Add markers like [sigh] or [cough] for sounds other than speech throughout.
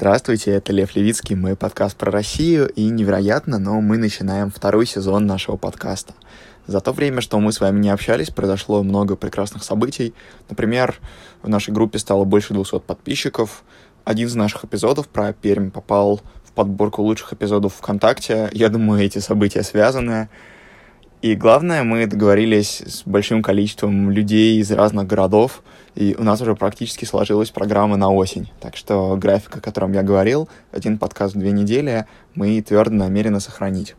Здравствуйте, это Лев Левицкий, мой подкаст про Россию, и невероятно, но мы начинаем второй сезон нашего подкаста. За то время, что мы с вами не общались, произошло много прекрасных событий. Например, в нашей группе стало больше 200 подписчиков. Один из наших эпизодов про Пермь попал в подборку лучших эпизодов ВКонтакте. Я думаю, эти события связаны. И главное, мы договорились с большим количеством людей из разных городов, и у нас уже практически сложилась программа на осень. Так что график, о котором я говорил, один подкаст в две недели, мы твердо намерены сохранить.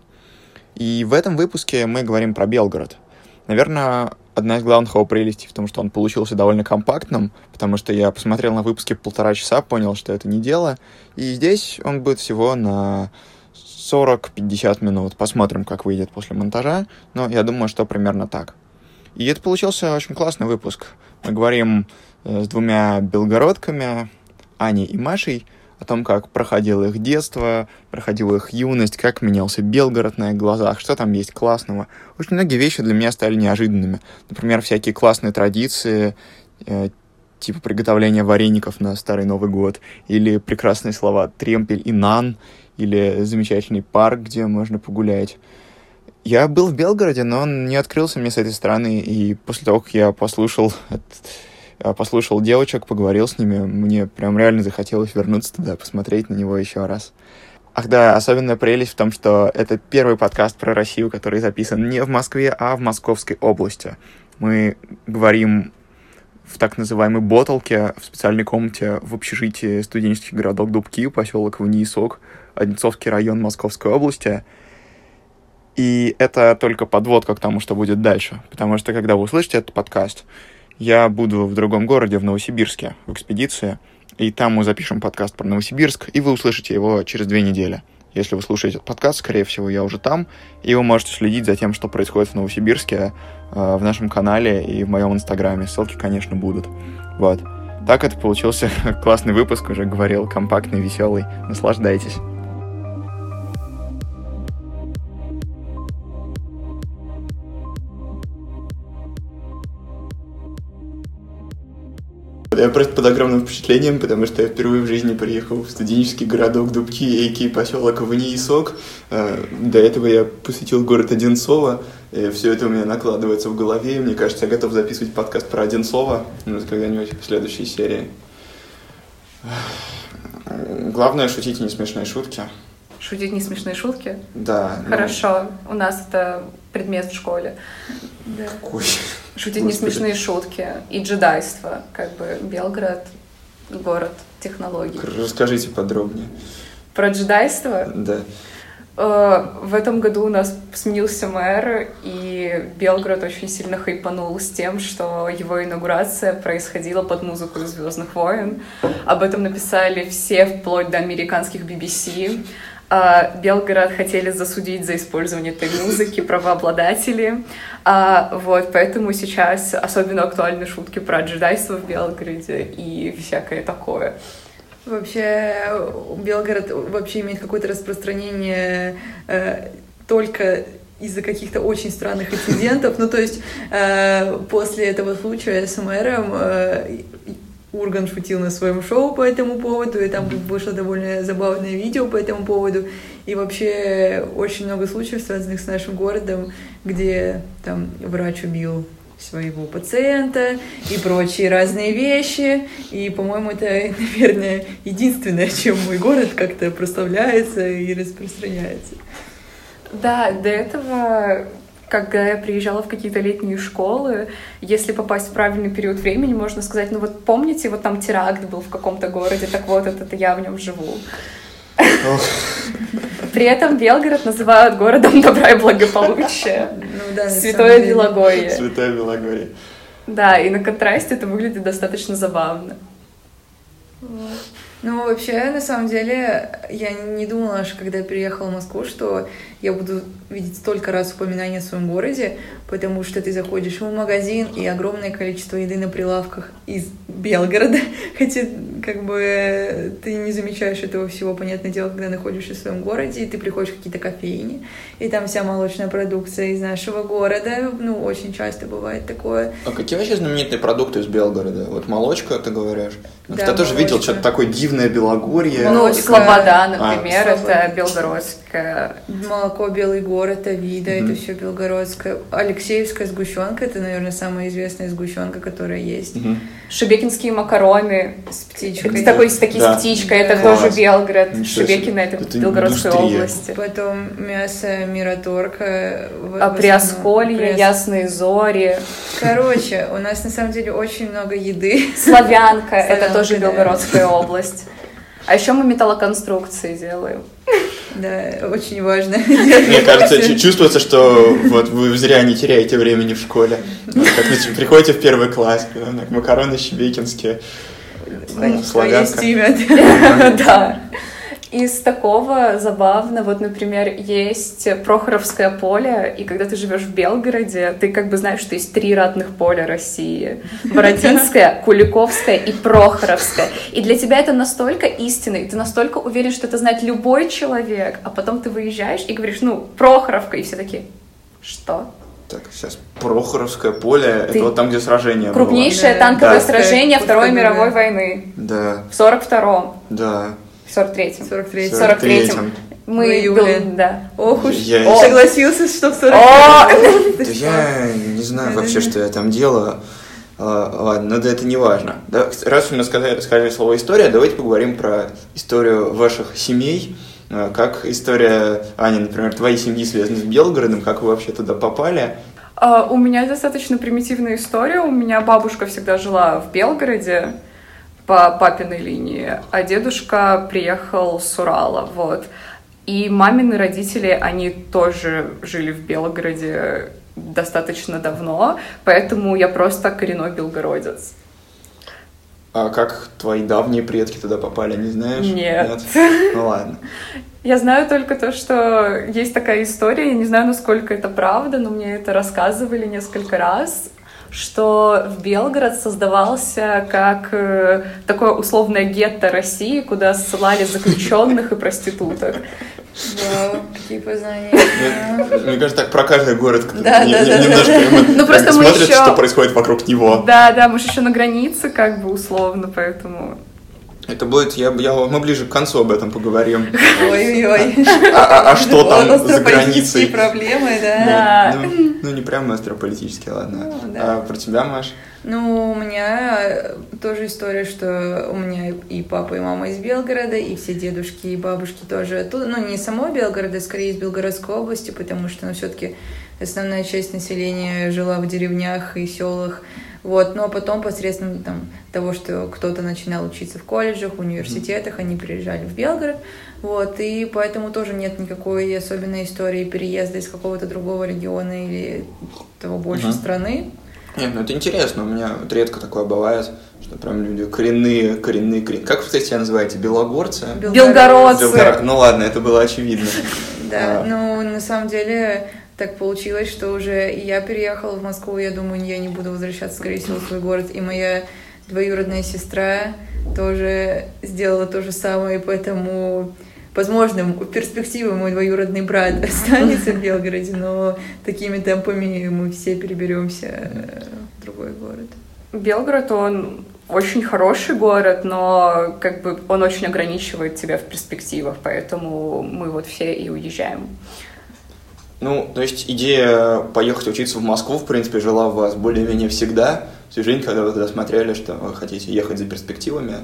И в этом выпуске мы говорим про Белгород. Наверное, одна из главных его прелестей в том, что он получился довольно компактным, потому что я посмотрел на выпуске полтора часа, понял, что это не дело. И здесь он будет всего на 40-50 минут. Посмотрим, как выйдет после монтажа, но я думаю, что примерно так. И это получился очень классный выпуск. Мы говорим э, с двумя белгородками, Аней и Машей, о том, как проходило их детство, проходила их юность, как менялся Белгород на их глазах, что там есть классного. Очень многие вещи для меня стали неожиданными. Например, всякие классные традиции, э, типа приготовления вареников на Старый Новый год, или прекрасные слова «тремпель» и «нан», или замечательный парк, где можно погулять. Я был в Белгороде, но он не открылся мне с этой стороны, и после того, как я послушал, послушал девочек, поговорил с ними, мне прям реально захотелось вернуться туда, посмотреть на него еще раз. Ах да, особенная прелесть в том, что это первый подкаст про Россию, который записан не в Москве, а в Московской области. Мы говорим в так называемой Ботолке, в специальной комнате в общежитии студенческий городок Дубки, поселок Вниесок, Одинцовский район Московской области. И это только подводка к тому, что будет дальше. Потому что, когда вы услышите этот подкаст, я буду в другом городе, в Новосибирске, в экспедиции. И там мы запишем подкаст про Новосибирск, и вы услышите его через две недели. Если вы слушаете этот подкаст, скорее всего, я уже там, и вы можете следить за тем, что происходит в Новосибирске, э, в нашем канале и в моем инстаграме. Ссылки, конечно, будут. Вот. Так это получился [laughs] классный выпуск, уже говорил, компактный, веселый. Наслаждайтесь. Я просто под огромным впечатлением, потому что я впервые в жизни приехал в студенческий городок Дубки, Эйки, поселок Вниесок. Э, до этого я посетил город Одинцово. И все это у меня накладывается в голове. И мне кажется, я готов записывать подкаст про Одинцово ну, когда-нибудь в следующей серии. Главное шутить не смешные шутки. Шутить не смешные шутки? Да. Ну. Хорошо. Ну... У нас это предмет в школе. Да. Шутить не смешные шутки. И джедайство. Как бы Белгород — город технологий. Расскажите подробнее. Про джедайство? Да. Э, в этом году у нас сменился мэр, и Белгород очень сильно хайпанул с тем, что его инаугурация происходила под музыку «Звездных войн». Об этом написали все, вплоть до американских BBC. А, Белгород хотели засудить за использование этой музыки правообладатели. А, вот, поэтому сейчас особенно актуальны шутки про джедайство в Белгороде и всякое такое. Вообще, Белгород вообще имеет какое-то распространение э, только из-за каких-то очень странных инцидентов. Ну, то есть, э, после этого случая с мэром э, Урган шутил на своем шоу по этому поводу, и там вышло довольно забавное видео по этому поводу. И вообще очень много случаев, связанных с нашим городом, где там врач убил своего пациента и прочие разные вещи. И, по-моему, это, [laughs] наверное, единственное, чем мой город как-то прославляется и распространяется. Да, до этого когда я приезжала в какие-то летние школы, если попасть в правильный период времени, можно сказать, ну вот помните, вот там теракт был в каком-то городе, так вот, это, я в нем живу. При этом Белгород называют городом добра и благополучия. [laughs] Ну, да, Святое Белогорье. Святое Белогорье. Да, и на контрасте это выглядит достаточно забавно. Вот. Ну, вообще, на самом деле, я не думала, что когда я приехала в Москву, что я буду видеть столько раз упоминания о своем городе, потому что ты заходишь в магазин, и огромное количество еды на прилавках из Белгорода, [laughs] хотя как бы ты не замечаешь этого всего, понятное дело, когда находишься в своем городе, и ты приходишь в какие-то кофейни, и там вся молочная продукция из нашего города, ну, очень часто бывает такое. А какие вообще знаменитые продукты из Белгорода? Вот молочка, ты говоришь? Да, Я тоже видел что-то такое дивное Белогорье. Ну, Слобода, например, а, это Белгородская. Молоко Белый город, Авида, mm-hmm. это все Белгородская. Алексеевская сгущенка, это, наверное, самая известная сгущенка, которая есть. Mm-hmm. Шебекинские макароны с птичкой. С такой, с такой да. птичкой, это да. тоже Белгород. Ничего Шебекино, это, это Белгородской индустрия. области. Потом мясо Мираторка. А Приосколье, Ясные Зори. Короче, у нас на самом деле очень много еды. Славянка, это тоже Белгородская область. А еще мы металлоконструкции делаем. [laughs] Да, очень важно. Мне кажется, чувствуется, что вот вы зря не теряете времени в школе. Как приходите в первый класс, макароны щебекинские, славянка. [laughs] Да. Из такого забавно, вот, например, есть Прохоровское поле, и когда ты живешь в Белгороде, ты как бы знаешь, что есть три родных поля России. Бородинское, Куликовское и Прохоровское. И для тебя это настолько истинно, и ты настолько уверен, что это знает любой человек, а потом ты выезжаешь и говоришь, ну, Прохоровка, и все такие, что? Так, сейчас Прохоровское поле, Ты... это вот там, где сражение Крупнейшее было. танковое да. сражение Второй мировой войны. Да. В 42-м. Да. В 43-м. 43-м. 43-м. Мы, в июле. да. Ох уж, я... согласился, что в 43-м. Да я не знаю вообще, что я там делаю. А, ладно, но да это не важно. Да, раз мы сказали, сказали слово «история», давайте поговорим про историю ваших семей. А, как история, Аня, например, твоей семьи связана с Белгородом, как вы вообще туда попали? Uh, у меня достаточно примитивная история. У меня бабушка всегда жила в Белгороде по папиной линии, а дедушка приехал с Урала, вот. И мамины родители, они тоже жили в Белгороде достаточно давно, поэтому я просто коренной белгородец. А как твои давние предки туда попали, не знаешь? Нет. Нет? Ну ладно. Я знаю только то, что есть такая история, я не знаю, насколько это правда, но мне это рассказывали несколько раз что в Белгород создавался как э, такое условное гетто России, куда ссылали заключенных и проституток. Вау, какие познания. Мне кажется, так про каждый город да, да, да, немножко ну, просто мы смотрят, что происходит вокруг него. Да, да, мы же еще на границе, как бы условно, поэтому это будет, я, я, мы ближе к концу об этом поговорим. Ой-ой-ой. А, а, а что там за границей? проблемы, да? Да. Ну, ну не прям острополитические, ладно. Ну, да. А про тебя, Маш? Ну, у меня тоже история, что у меня и папа, и мама из Белгорода, и все дедушки и бабушки тоже оттуда. Ну, не само Белгорода, скорее из Белгородской области, потому что, ну, все-таки основная часть населения жила в деревнях и селах. Вот, но потом посредством там, того, что кто-то начинал учиться в колледжах, университетах, они приезжали в Белгород, вот, и поэтому тоже нет никакой особенной истории переезда из какого-то другого региона или того больше uh-huh. страны. Нет, ну это интересно, у меня вот редко такое бывает, что прям люди коренные, коренные, коренные. Как вы, кстати, себя называете? Белогорцы? Белгородцы. Белгородцы. Ну ладно, это было очевидно. [laughs] Да, а. ну на самом деле так получилось, что уже я переехала в Москву, я думаю, я не буду возвращаться, скорее всего, в свой город, и моя двоюродная сестра тоже сделала то же самое, и поэтому, возможно, в перспективе мой двоюродный брат [laughs] останется в Белгороде, но такими темпами мы все переберемся в другой город. Белгород, он очень хороший город, но как бы он очень ограничивает тебя в перспективах, поэтому мы вот все и уезжаем. Ну, то есть идея поехать учиться в Москву, в принципе, жила у вас более-менее всегда. Всю жизнь, когда вы тогда смотрели, что вы хотите ехать за перспективами.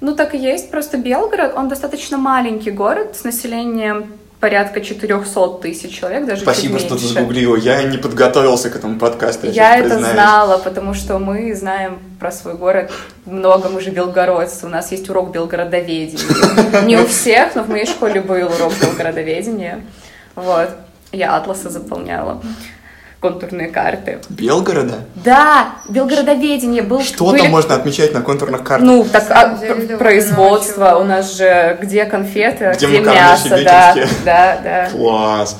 Ну, так и есть. Просто Белгород, он достаточно маленький город с населением порядка 400 тысяч человек, даже Спасибо, что ты загуглила. Я не подготовился к этому подкасту. Я, я это признаюсь. знала, потому что мы знаем про свой город много, мы же белгородцы, у нас есть урок белгородоведения. Не у всех, но в моей школе был урок белгородоведения. Вот. Я атласы заполняла контурные карты. Белгорода? Да, белгородоведение был. Что были... там можно отмечать на контурных картах? Ну, так а, производство, у нас же где конфеты, где, где мясо, да, да, да. Класс.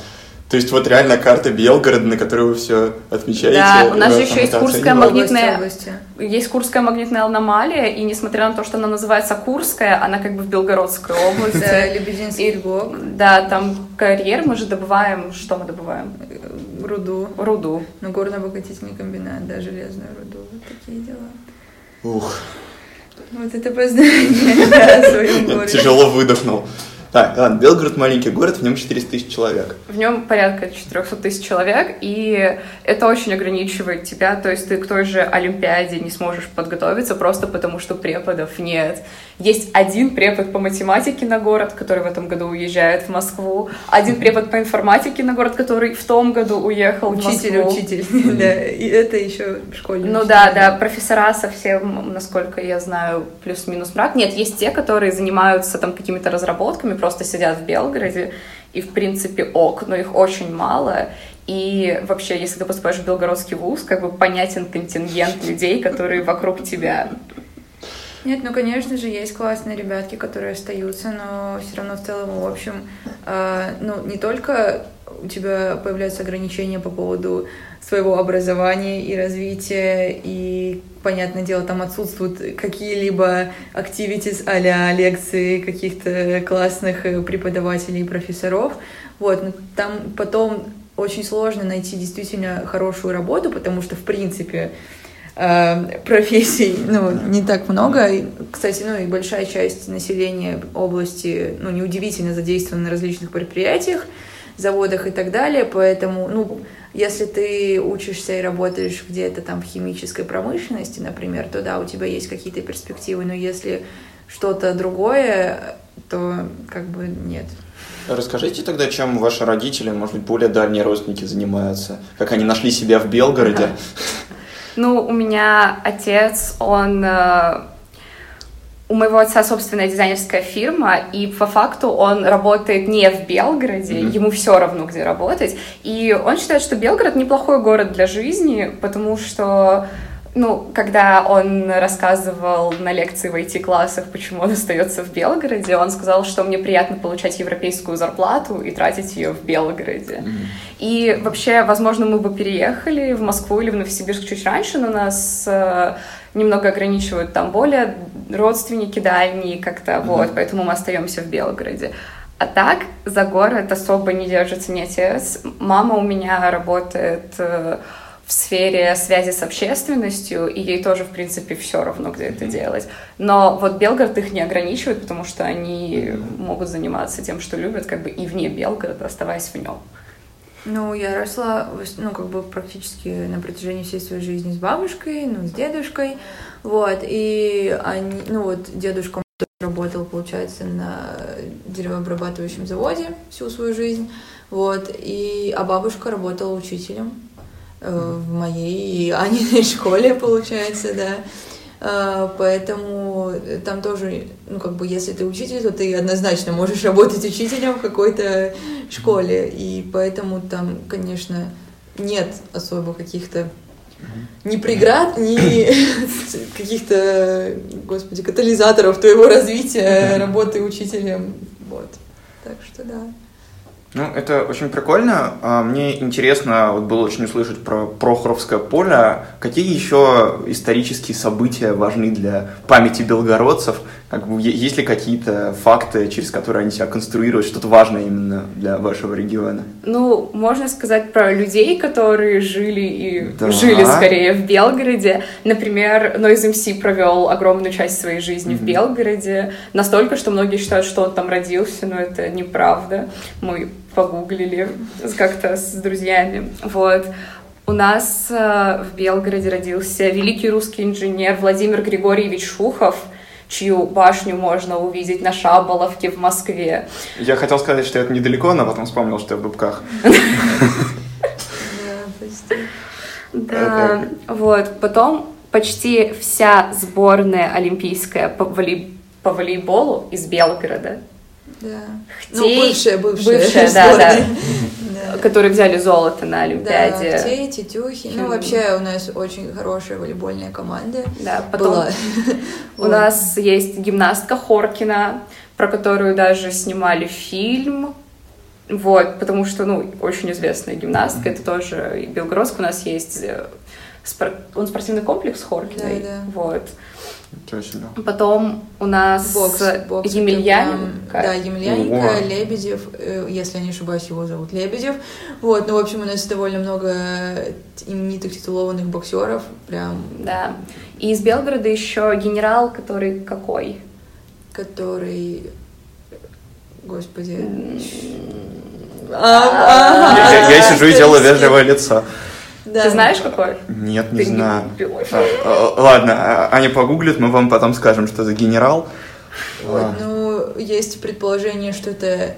То есть вот реально карта Белгорода, на которой вы все отмечаете. Да, у нас же еще есть Курская магнитная, есть Курская магнитная аномалия, и несмотря на то, что она называется Курская, она как бы в Белгородской области. Да, Лебединский блок. Да, там карьер, мы же добываем, что мы добываем? Руду. Руду. Ну, горно-обогатительный комбинат, да, железную руду, вот такие дела. Ух. Вот это познание, да, [laughs] о своем городе. Тяжело выдохнул. Так, ладно, Белгород маленький город, в нем 400 тысяч человек. В нем порядка 400 тысяч человек, и это очень ограничивает тебя, то есть ты к той же Олимпиаде не сможешь подготовиться просто потому, что преподов нет. Есть один препод по математике на город, который в этом году уезжает в Москву, один препод по информатике на город, который в том году уехал Учитель, в Москву. учитель, да, и это еще школьник. Ну да, да, профессора совсем, насколько я знаю, плюс-минус мрак. Нет, есть те, которые занимаются там какими-то разработками, просто сидят в Белгороде, и в принципе ок, но их очень мало. И вообще, если ты поступаешь в Белгородский вуз, как бы понятен контингент людей, которые вокруг тебя. Нет, ну, конечно же, есть классные ребятки, которые остаются, но все равно в целом, в общем, э, ну, не только у тебя появляются ограничения по поводу своего образования и развития, и, понятное дело, там отсутствуют какие-либо activities а лекции каких-то классных э, преподавателей и профессоров, вот, но там потом очень сложно найти действительно хорошую работу, потому что, в принципе, профессий, ну, не так много. И, Кстати, ну, и большая часть населения области, ну, неудивительно задействована на различных предприятиях, заводах и так далее, поэтому, ну, если ты учишься и работаешь где-то там в химической промышленности, например, то да, у тебя есть какие-то перспективы, но если что-то другое, то как бы нет. Расскажите тогда, чем ваши родители, может быть, более дальние родственники занимаются? Как они нашли себя в Белгороде? Ну, у меня отец, он... э, У моего отца собственная дизайнерская фирма, и по факту он работает не в Белгороде, Мгм. ему все равно, где работать. И он считает, что Белгород неплохой город для жизни, потому что ну, когда он рассказывал на лекции в IT-классах, почему он остается в Белгороде, он сказал, что мне приятно получать европейскую зарплату и тратить ее в Белгороде. И вообще, возможно, мы бы переехали в Москву или в Новосибирск чуть раньше, но нас э, немного ограничивают там более родственники дальние как-то, Мгм. вот, поэтому мы остаемся в Белгороде. А так за город особо не держится ни отец. Мама у меня работает э, в сфере связи с общественностью, и ей тоже, в принципе, все равно, где это делать. Но вот Белгород их не ограничивает, потому что они могут заниматься тем, что любят, как бы и вне Белгорода, оставаясь в нем. Ну, я росла, ну, как бы практически на протяжении всей своей жизни с бабушкой, ну, с дедушкой, вот, и они, ну, вот, дедушка работал, получается, на деревообрабатывающем заводе всю свою жизнь, вот, и, а бабушка работала учителем в моей и Аниной [laughs] школе, получается, да, Э, Поэтому там тоже, ну, как бы, если ты учитель, то ты однозначно можешь работать учителем в какой-то школе. И поэтому там, конечно, нет особо каких-то ни преград, ни [coughs] каких-то, господи, катализаторов твоего развития, работы учителем. Вот. Так что да. Ну, это очень прикольно. А, Мне интересно вот было очень услышать про Прохоровское поле. Какие еще исторические события важны для памяти белгородцев? Как бы, есть ли какие-то факты, через которые они себя конструируют, что-то важное именно для вашего региона? Ну, можно сказать про людей, которые жили и Да. жили скорее в Белгороде. Например, Noise MC провел огромную часть своей жизни в Мгм. Белгороде. Настолько, что многие считают, что он там родился, но это неправда. Мы погуглили как-то с друзьями. Вот. У нас э, в Белгороде родился великий русский инженер Владимир Григорьевич Шухов, чью башню можно увидеть на Шаболовке в Москве. Я хотел сказать, что это недалеко, но потом вспомнил, что я в Дубках. Да, вот. Потом почти вся сборная олимпийская по, волей- по волейболу из Белгорода, Да. Хтей- Ну, бывшая, бывшая. бывшая, да, да. Да. которые взяли золото на Да, Олимпиаде. Хтей, Тетюхи. Ну, вообще у нас очень хорошая волейбольная команда Да, потом была. [laughs] у нас есть гимнастка Хоркина, про которую даже снимали фильм. Вот, потому что, ну, очень известная гимнастка, это тоже и Белгородск у нас есть, э, спор- он спортивный комплекс Хоркиной, Да, да. вот. Ничего себе. Потом у нас Бокс, бокс. Емельяненко. Да, Емельяненко, О. Лебедев, э, если я не ошибаюсь, его зовут Лебедев. Вот, ну, в общем, у нас довольно много именитых титулованных боксеров, прям, Да. И из Белгорода еще генерал, который какой? который... Господи. А, Я, я- А, сижу и делаю исторически. вежливое лицо. Да. Ты знаешь какой? Нет, не Ты знаю. пилой. А, а, Ладно, а, Аня погуглит, мы вам потом скажем, что за генерал. Вот, А, ну, есть предположение, что это... э,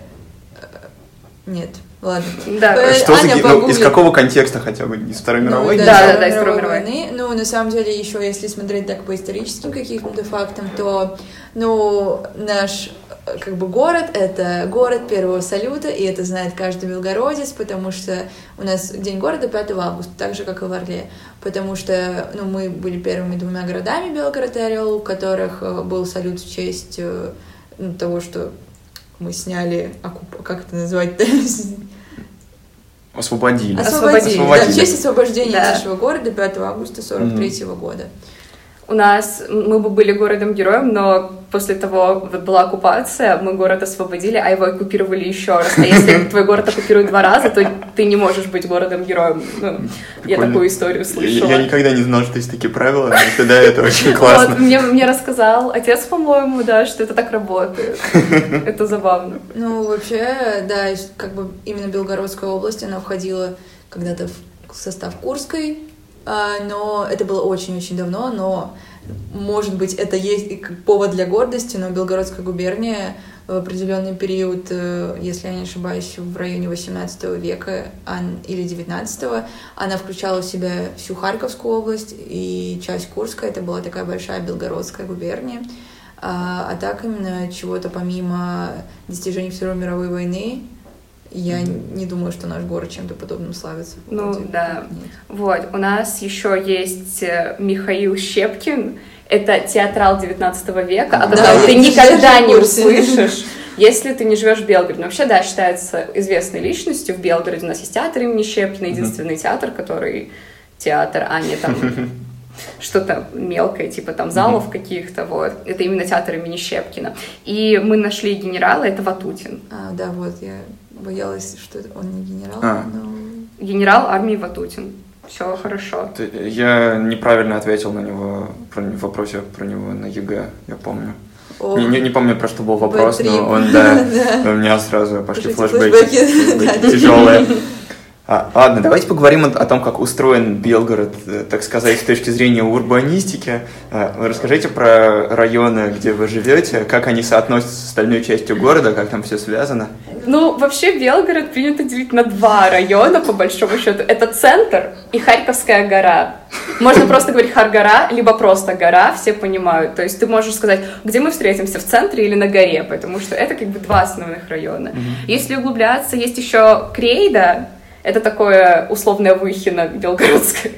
Нет, ладно. Да. Э, Что за Аня ге- ну, из какого контекста хотя бы? Из Второй мировой? Ну, Да, Второй да, да, из Второй мировой войны. Ну, на самом деле, еще если смотреть так по историческим каким-то фактам, то, ну, наш э, как бы город — это город первого салюта, и это знает каждый белгородец, потому что у нас День города 5 августа, так же, как и в Орле, потому что, ну, мы были первыми двумя городами, Белгород и Орел, у которых э, был салют в честь ну, того, что мы сняли, оккуп- как это назвать-то? [laughs] Освободили. Освободили. Да, в Освободили. честь освобождения Да. нашего города 5 августа 43 года. У нас, мы бы были городом-героем, но после того, вот была оккупация, мы город освободили, а его оккупировали еще раз. А если [laughs] твой город оккупируют два раза, то ты не можешь быть городом-героем. Ну, я такую историю Я, слышала. я никогда не знал, что есть такие правила, но тогда это очень Вот, классно. мне, мне рассказал отец, по-моему, да, что это так работает. [laughs] Это забавно. Ну, вообще, да, как бы именно Белгородская область, она входила когда-то в состав Курской, но это было очень-очень давно, но, может быть, это есть повод для гордости, но Белгородская губерния в определенный период, э, если я не ошибаюсь, в районе 18 века или 19 она включала в себя всю Харьковскую область и часть Курска, это была такая большая Белгородская губерния. А, а так именно чего-то помимо достижений Второй мировой войны, я не думаю, что наш город чем-то подобным славится. Ну, Вроде да. нет. Вот, у нас еще есть э, Михаил Щепкин. Это театрал 19 века, о Да, котором я ты никогда не услышишь, если ты не живешь в Белгороде. Но вообще, да, считается известной личностью в Белгороде. У нас есть театр имени Щепкина, единственный театр, который театр, а не там [laughs] что-то мелкое, типа там залов каких-то, вот. Это именно театр имени Щепкина. И мы нашли генерала, это Ватутин. А, да, вот, я боялась, что он не генерал, А. но... Генерал армии Ватутин. Все хорошо. Ты- Я неправильно ответил на него, про, в вопросе про него на ЕГЭ, я помню. О, Не, не, не помню, про что был вопрос, bad trip. но он, да, [laughs] Да. у меня сразу пошли флешбеки, флешбеки, тяжелые. А, ладно, давайте поговорим о, о том, как устроен Белгород, э, так сказать, с точки зрения урбанистики. Э, расскажите про районы, где вы живете, как они соотносятся с остальной частью города, как там все связано. Ну, вообще Белгород принято делить на два района, по большому счету. Это центр и Харьковская гора. Можно просто говорить Харгора, либо просто гора, все понимают. То есть ты можешь сказать, где мы встретимся, в центре или на горе, потому что это как бы два основных района. Если углубляться, есть еще Крейда, это такое условное Выхино белгородское.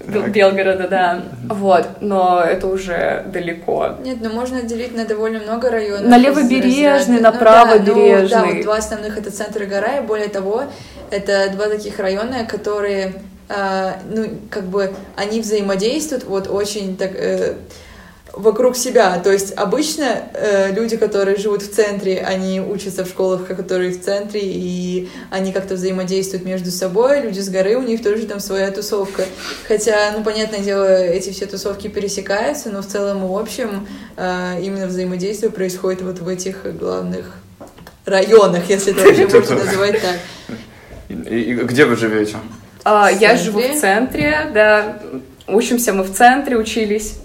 Бел- Так. Белгорода, да. Вот, но это уже далеко. Нет, ну можно делить на довольно много районов. На левобережный, на ну да, ну да, вот два основных это центр и гора, и более того, это два таких района, которые, а, ну, как бы, они взаимодействуют вот очень так... э, вокруг себя. То есть обычно э, люди, которые живут в центре, они учатся в школах, которые в центре, и они как-то взаимодействуют между собой. Люди с горы, у них тоже там своя тусовка. Хотя, ну, понятное дело, эти все тусовки пересекаются, но в целом и в общем э, именно взаимодействие происходит вот в этих главных районах, если это вообще [laughs] можно называть так. И, где вы живете? А, я живу в центре, да. Учимся мы в центре, учились.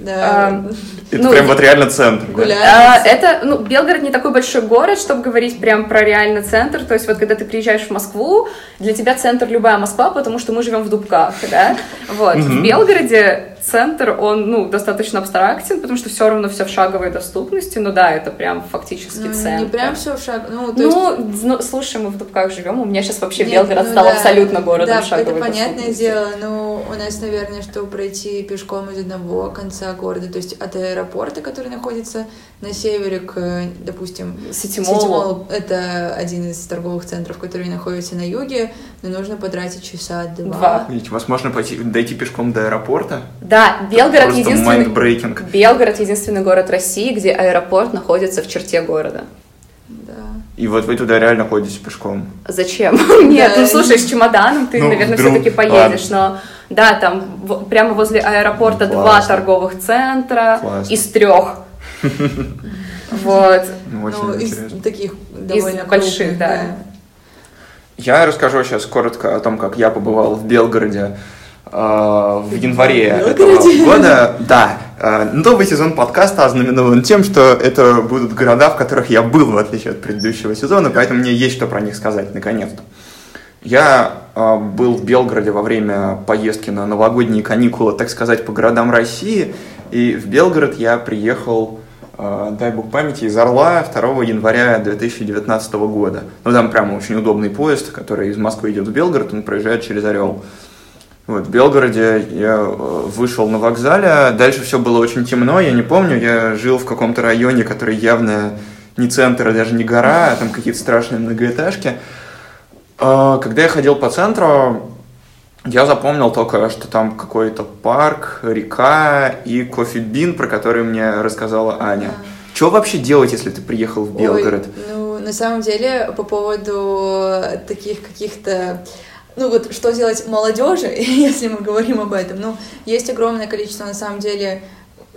Да. А, Это Ну, прям вот реально центр. да? А, это, ну, Белгород не такой большой город, чтобы говорить прям про реально центр. То есть вот когда ты приезжаешь в Москву, для тебя центр любая Москва, потому что мы живем в Дубках, да? Вот. В Белгороде центр, он, ну, достаточно абстрактен, потому что все равно все в шаговой доступности. Ну да, это прям фактически Ну, центр. не прям все в шаг. Ну, то есть Ну, ну, слушай, мы в Дубках живем, у меня сейчас вообще Нет, Белгород ну стал да, абсолютно городом да, шаговой это понятное дело, но у нас, наверное, что пройти пешком из одного конца города, то есть от аэропорта, который находится на севере, к, допустим, Ситимолу. Ситимол — это один из торговых центров, который находится на юге, но нужно потратить часа два. Два. Видите, вас можно пойти, дойти пешком до аэропорта. Да, Белгород Просто единственный... Белгород единственный город России, где аэропорт находится в черте города. Да. И вот вы туда реально ходите пешком. Зачем? [laughs] Нет, ну слушай, с чемоданом ты, Ну, наверное, вдруг- все-таки поедешь, но да, там в- прямо возле аэропорта Ну, два торговых центра Классно. из трех. [laughs] Вот. Ну, очень из интересно. таких довольно больших, да. Я расскажу сейчас коротко о том, как я побывал в Белгороде в январе В этого года. Да, э, новый сезон подкаста ознаменован тем, что это будут города, в которых я был, в отличие от предыдущего сезона, поэтому мне есть что про них сказать, наконец-то. Я э, был в Белгороде во время поездки на новогодние каникулы, так сказать, по городам России, и в Белгород я приехал, э, дай бог памяти, из Орла 2 января 2019 года. Ну, там прямо очень удобный поезд, который из Москвы идет в Белгород, он проезжает через Орел. Вот, в Белгороде я э, вышел на вокзале, дальше все было очень темно, я не помню, я жил в каком-то районе, который явно не центр, а даже не гора, а там какие-то страшные многоэтажки. А, Когда я ходил по центру, я запомнил только, что там какой-то парк, река и кофе-бин, про который мне рассказала Аня. Что вообще делать, если ты приехал в Белгород? Ой, ну, на самом деле, по поводу таких каких-то ну вот что делать молодежи, [laughs] если мы говорим об этом, ну есть огромное количество на самом деле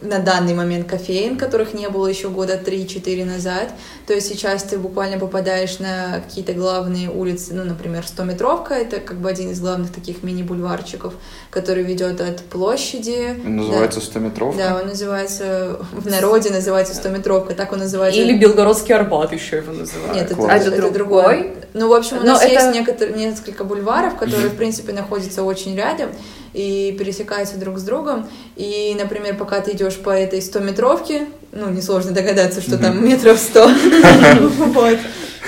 на данный момент кофеин, которых не было еще года 3-4 назад. То есть сейчас ты буквально попадаешь на какие-то главные улицы, ну, например, 100-метровка, это как бы один из главных таких мини-бульварчиков, который ведет от площади. Он называется 100-метровка? Да, он называется, в народе называется 100-метровка, так он называется. Или Белгородский Арбат еще его называют. Нет, это, Класс. А это, это другой. Ну, в общем, у Но нас это- есть некоторые, несколько бульваров, которые, в принципе, находятся очень рядом и пересекаются друг с другом. И, например, пока ты идешь по этой 100-метровке, ну, несложно догадаться, что там метров 100, [laughs] вот,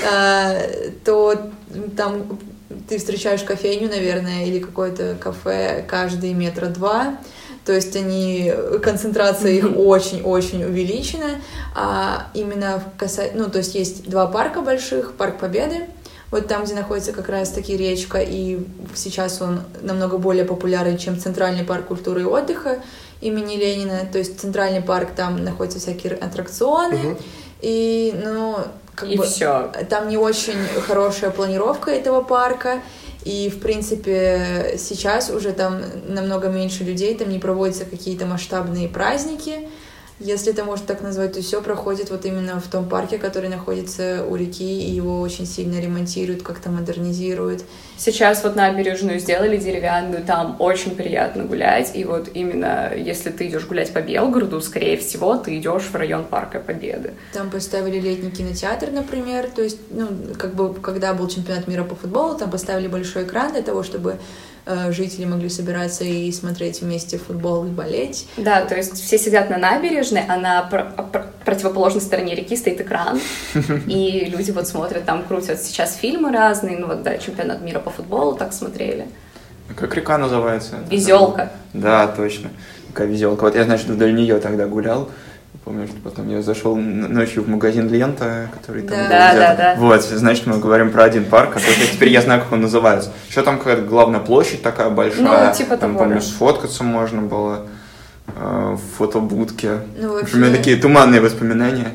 а, то там ты встречаешь кофейню, наверное, или какое-то кафе каждые метра два. То есть они, концентрация их очень-очень увеличена. А именно в каса... ну, то есть есть два парка больших, парк Победы, вот там, где находится как раз-таки речка, и сейчас он намного более популярен, чем Центральный парк культуры и отдыха имени Ленина. То есть Центральный парк, там находятся всякие аттракционы, и, ну, как И бы... все. Там не очень хорошая планировка этого парка, и, в принципе, сейчас уже там намного меньше людей, там не проводятся какие-то масштабные праздники, если это можно так назвать, то все проходит вот именно в том парке, который находится у реки, и его очень сильно ремонтируют, как-то модернизируют. Сейчас вот набережную сделали деревянную, там очень приятно гулять, и вот именно если ты идешь гулять по Белгороду, скорее всего, ты идешь в район Парка Победы. Там поставили летний кинотеатр, например, то есть, ну, как бы, когда был чемпионат мира по футболу, там поставили большой экран для того, чтобы жители могли собираться и смотреть вместе футбол и болеть. Да, то есть все сидят на набережной, а на пр- пр- противоположной стороне реки стоит экран, [laughs] и люди вот смотрят, там крутят сейчас фильмы разные, ну вот, да, чемпионат мира по футболу так смотрели. Как река называется? Везелка. Да, точно. Какая везелка. Вот я, значит, вдоль нее тогда гулял. Помню, что потом я зашел ночью в магазин Лента, который там Да. был Да, да, да. Вот, значит, мы говорим про один парк, который теперь я знаю, как он называется. Еще там какая-то главная площадь такая большая. Ну, типа Там, того, помню, сфоткаться можно было э, в фотобудке. Ну, В общем, у меня вообще- такие туманные воспоминания.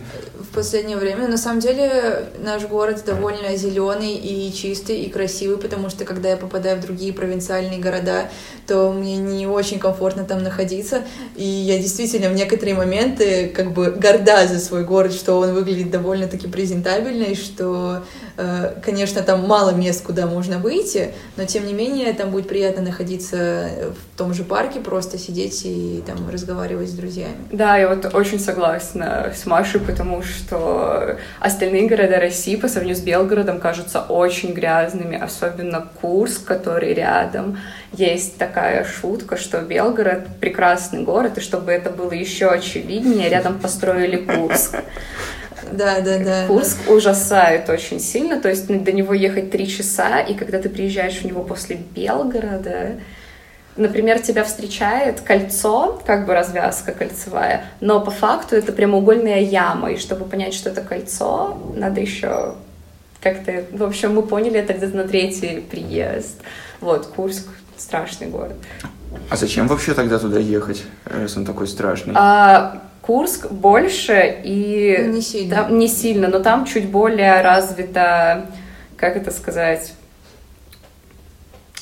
Последнее время. На самом деле наш город довольно зеленый и чистый и красивый, потому что когда я попадаю в другие провинциальные города, то мне не очень комфортно там находиться. И я действительно в некоторые моменты как бы горда за свой город, что он выглядит довольно-таки презентабельно, и что, конечно, там мало мест, куда можно выйти, но тем не менее там будет приятно находиться в том же парке, просто сидеть и там разговаривать с друзьями. Да, я вот очень согласна с Машей, потому что остальные города России по сравнению с Белгородом кажутся очень грязными, особенно Курск, который рядом. Есть такая шутка, что Белгород прекрасный город, и чтобы это было еще очевиднее, рядом построили Курск. Да, да, да. Курск ужасает очень сильно, то есть до него ехать три часа, и когда ты приезжаешь в него после Белгорода, например, тебя встречает кольцо, как бы развязка кольцевая, но по факту это прямоугольная яма, и чтобы понять, что это кольцо, надо еще как-то, в общем, мы поняли это где-то на третий приезд. Вот, Курск страшный город. А зачем вообще тогда туда ехать, если он такой страшный? А, Курск больше и... Ну, не сильно. Там, не сильно, но там чуть более развито, как это сказать,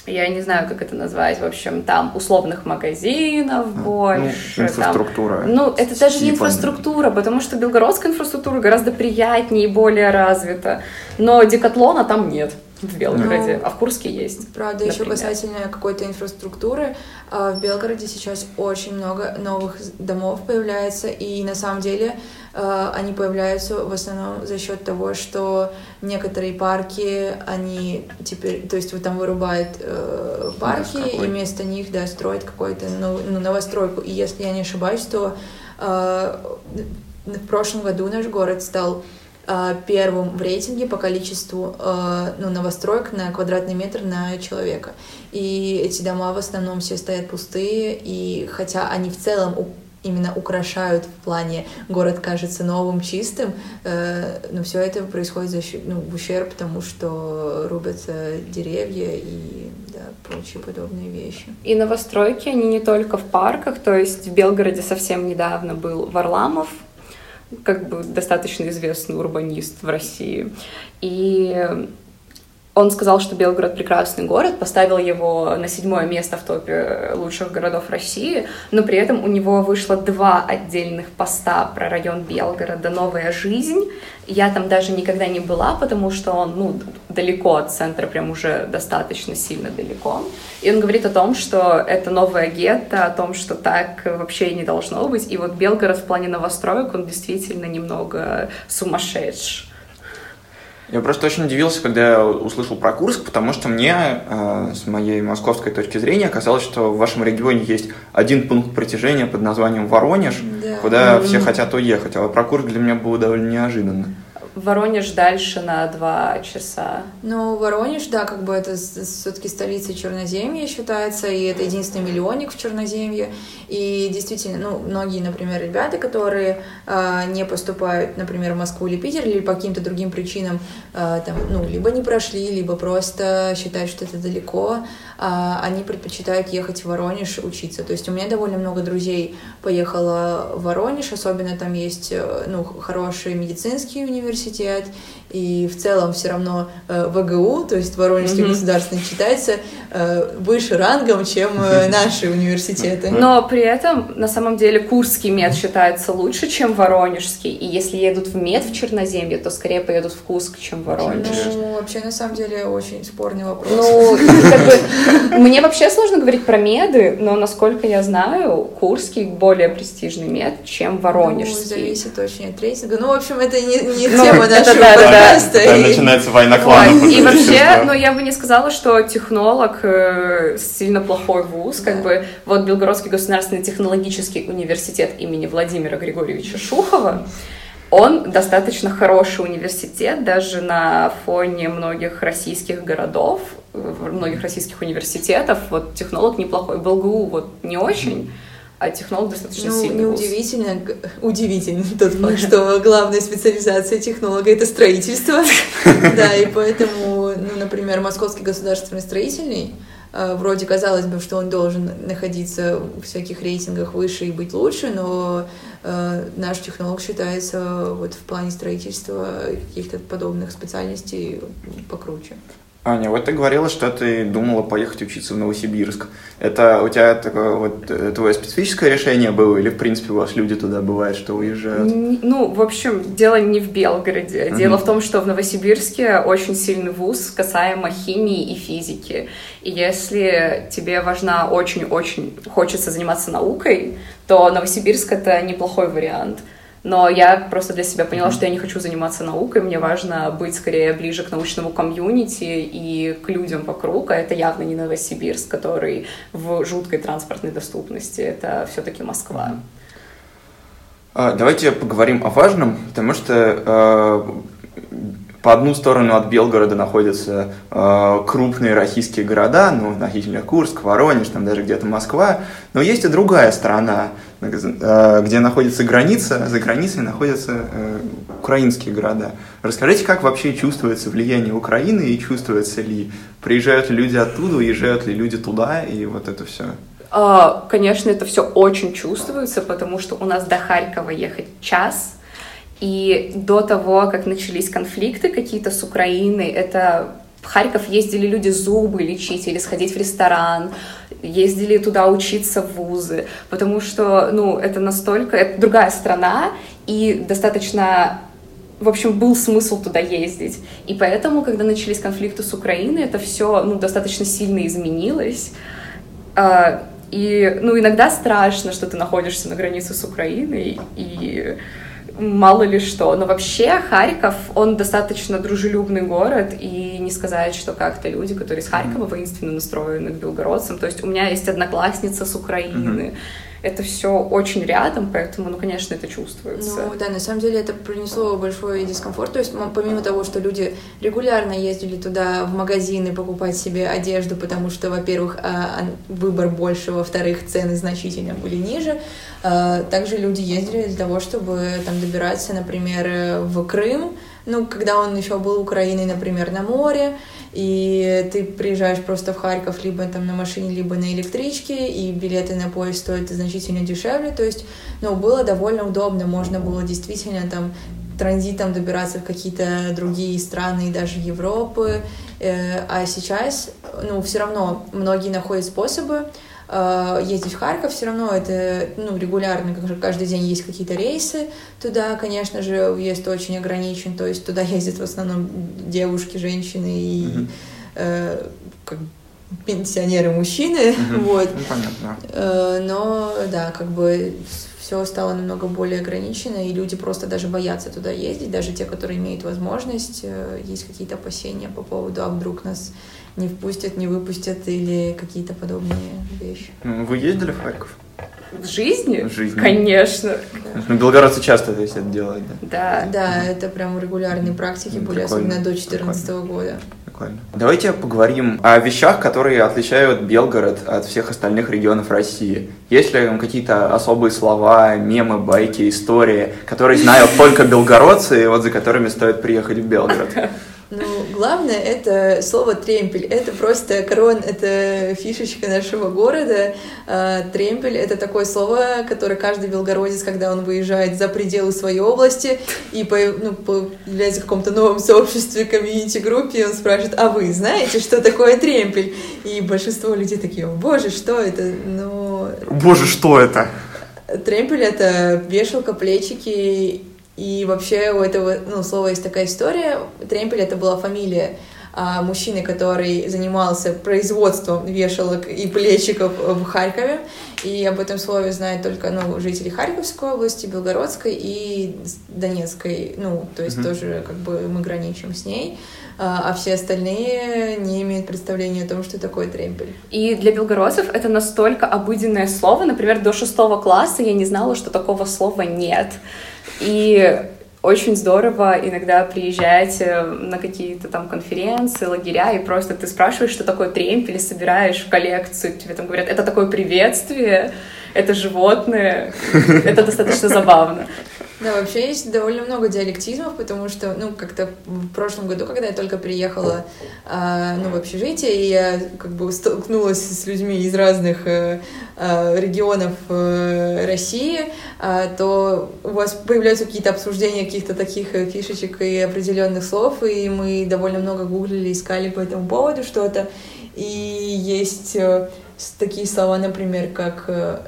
я не знаю, как это назвать, в общем, там условных магазинов Ну, больше. инфраструктура. Там, ну, это даже не инфраструктура, потому что белгородская инфраструктура гораздо приятнее и более развита. Но декатлона там нет в Белгороде, Ну, а в Курске есть. Правда, еще например. касательно какой-то инфраструктуры, а, в Белгороде сейчас очень много новых домов появляется, и на самом деле а, они появляются в основном за счет того, что некоторые парки, они теперь, то есть вот там вырубают э, парки, какой? и вместо них, да, строят какую-то ну, ну, новостройку. И если я не ошибаюсь, то э, в прошлом году наш город стал первым в рейтинге по количеству э, ну, новостроек на квадратный метр на человека. И эти дома в основном все стоят пустые, и хотя они в целом именно украшают в плане город кажется новым, чистым, э, но все это происходит за счет, ну, в ущерб тому, что рубятся деревья и да, прочие подобные вещи. И новостройки, они не только в парках, то есть в Белгороде совсем недавно был Варламов, как бы достаточно известный урбанист в России. И он сказал, что Белгород прекрасный город, поставил его на седьмое место в топе лучших городов России, но при этом у него вышло два отдельных поста про район Белгорода «Новая жизнь». Я там даже никогда не была, потому что он ну, далеко от центра, прям уже достаточно сильно далеко. И он говорит о том, что это новое гетто, о том, что так вообще не должно быть. И вот Белгород в плане новостроек, он действительно немного сумасшедший. Я просто очень удивился, когда я услышал про Курск, потому что мне, э, с моей московской точки зрения, казалось, что в вашем регионе есть один пункт притяжения под названием Воронеж, Да. куда Мгм. все хотят уехать. А про Курск для меня было довольно неожиданно. Воронеж дальше на два часа. Ну, Воронеж, да, как бы это все-таки столица Черноземья считается, и это единственный миллионник в Черноземье. И действительно, ну, многие, например, ребята, которые а, не поступают, например, в Москву или Питер, или по каким-то другим причинам, а, там, ну, либо не прошли, либо просто считают, что это далеко, они предпочитают ехать в Воронеж учиться. То есть у меня довольно много друзей поехало в Воронеж, особенно там есть, э, ну, хороший медицинский университет, и в целом все равно э, ВГУ, то есть Воронежский Мгм. государственный, считается э, выше рангом, чем наши университеты. Но при этом, на самом деле, Курский мед считается лучше, чем Воронежский. И если едут в мед в Черноземье, то скорее поедут в Курск, чем в Воронеж. Ну, вообще, на самом деле, очень спорный вопрос. Ну, как бы, мне вообще сложно говорить про меды, но, насколько я знаю, Курский более престижный мед, чем Ну, Воронежский. зависит очень от рейтинга. Ну, в общем, это не, не Ну, тема нашего да, да, да. подкаста. Там и- начинается война кланов. И вообще, ну, я бы не сказала, что технолог э, сильно плохой вуз. Как Да. бы вот Белгородский государственный технологический университет имени Владимира Григорьевича Шухова, он достаточно хороший университет, даже на фоне многих российских городов, многих российских университетов. Вот технолог неплохой. БЛГУ вот не очень, а технолог достаточно Ну, сильный вуз. неудивительно, г- удивительно [laughs] тот факт, что главная специализация технолога — это строительство. [laughs] Да, и поэтому, ну, например, Московский государственный строительный, вроде казалось бы, что он должен находиться в всяких рейтингах выше и быть лучше, но э, наш технолог считается вот в плане строительства каких-то подобных специальностей покруче. Аня, вот ты говорила, что ты думала поехать учиться в Новосибирск. Это у тебя такое вот э, твое специфическое решение было, или в принципе у вас люди туда бывает, что уезжают? Ну, в общем, дело не в Белгороде. Мгм. Дело в том, что в Новосибирске очень сильный вуз касаемо химии и физики. И если тебе важна очень-очень хочется заниматься наукой, то Новосибирск — это неплохой вариант. Но я просто для себя поняла, что я не хочу заниматься наукой, мне важно быть скорее ближе к научному комьюнити и к людям вокруг, а это явно не Новосибирск, который в жуткой транспортной доступности, это все-таки Москва. А, Давайте поговорим о важном, потому что э, по одну сторону от Белгорода находятся э, крупные российские города, ну, относительно Курск, Воронеж, там даже где-то Москва, но есть и другая сторона, э, где находится граница, за границей находятся э, украинские города. Расскажите, как вообще чувствуется влияние Украины и чувствуется ли, приезжают ли люди оттуда, уезжают ли люди туда и вот это все? А, конечно, это все очень чувствуется, потому что у нас до Харькова ехать час, и до того, как начались конфликты какие-то с Украиной, это в Харьков ездили люди зубы лечить или сходить в ресторан, ездили туда учиться в вузы, потому что, ну, это настолько, это другая страна, и достаточно в общем, был смысл туда ездить. И поэтому, когда начались конфликты с Украиной, это все ну, достаточно сильно изменилось. А, и ну, иногда страшно, что ты находишься на границе с Украиной, и мало ли что. Но вообще Харьков, он достаточно дружелюбный город, и не сказать, что как-то люди, которые из Харькова воинственно настроены к белгородцам. То есть у меня есть одноклассница с Украины, mm-hmm это все очень рядом, поэтому, ну, конечно, это чувствуется. Ну, да, на самом деле это принесло большой дискомфорт. То есть, помимо того, что люди регулярно ездили туда в магазины покупать себе одежду, потому что, во-первых, а, выбор больше, во-вторых, цены значительно были ниже, а, также люди ездили для того, чтобы там добираться, например, в Крым, ну, когда он еще был Украиной, например, на море, и ты приезжаешь просто в Харьков либо там на машине, либо на электричке, и билеты на поезд стоят значительно дешевле, то есть, ну, было довольно удобно, можно было действительно там транзитом добираться в какие-то другие страны, даже Европы, э, а сейчас, ну, все равно многие находят способы, Э, ездить в Харьков, все равно это ну, регулярно, каждый день есть какие-то рейсы туда, конечно же, въезд очень ограничен, то есть туда [laughs] ездят в основном девушки, женщины и mm-hmm. э, как пенсионеры мужчины, mm-hmm. [laughs] вот. Ну, понятно. Э, но да, как бы все стало намного более ограничено, и люди просто даже боятся туда ездить, даже те, которые имеют возможность, э, есть какие-то опасения по поводу, а вдруг нас не впустят, не выпустят или какие-то подобные вещи. Ну, вы ездили в Харьков? В жизни? В жизни. Конечно. Да. Ну, белгородцы часто то есть, это делают, да? Да. Да, это прям регулярные практики были, Прикольно. особенно до 2014 года. Прикольно. Давайте поговорим о вещах, которые отличают Белгород от всех остальных регионов России. Есть ли какие-то особые слова, мемы, байки, истории, которые знают только белгородцы, и вот за которыми стоит приехать в Белгород? [laughs] Ну, главное это слово тремпель. Это просто корон, это фишечка нашего города. А, тремпель это такое слово, которое каждый белгородец, когда он выезжает за пределы своей области и по, ну, появляется в каком-то новом сообществе, комьюнити-группе, он спрашивает, а вы знаете, что такое тремпель? И большинство людей такие, боже, что это? Ну... Боже, что это? Тремпель — это вешалка, плечики и вообще у этого ну, слова есть такая история. Тремпель — это была фамилия а, мужчины, который занимался производством вешалок и плечиков в Харькове. И об этом слове знают только ну, жители Харьковской области, Белгородской и Донецкой. Ну, то есть mm-hmm. тоже как бы мы граничим с ней. А, а все остальные не имеют представления о том, что такое тремпель. И для белгородцев это настолько обыденное слово. Например, до шестого класса я не знала, что такого слова нет. И очень здорово иногда приезжать э, на какие-то там конференции, лагеря, и просто ты спрашиваешь, что такое тремпель, собираешь в коллекцию, тебе там говорят, это такое приветствие, это животное, это достаточно забавно. Да, вообще есть довольно много диалектизмов, потому что, ну, как-то в прошлом году, когда я только приехала, э, ну, в общежитие, и я как бы столкнулась с людьми из разных э, э, регионов э, России, э, то у вас появляются какие-то обсуждения каких-то таких э, фишечек и определенных слов, и мы довольно много гуглили, искали по этому поводу что-то, и есть э, такие слова, например, как э,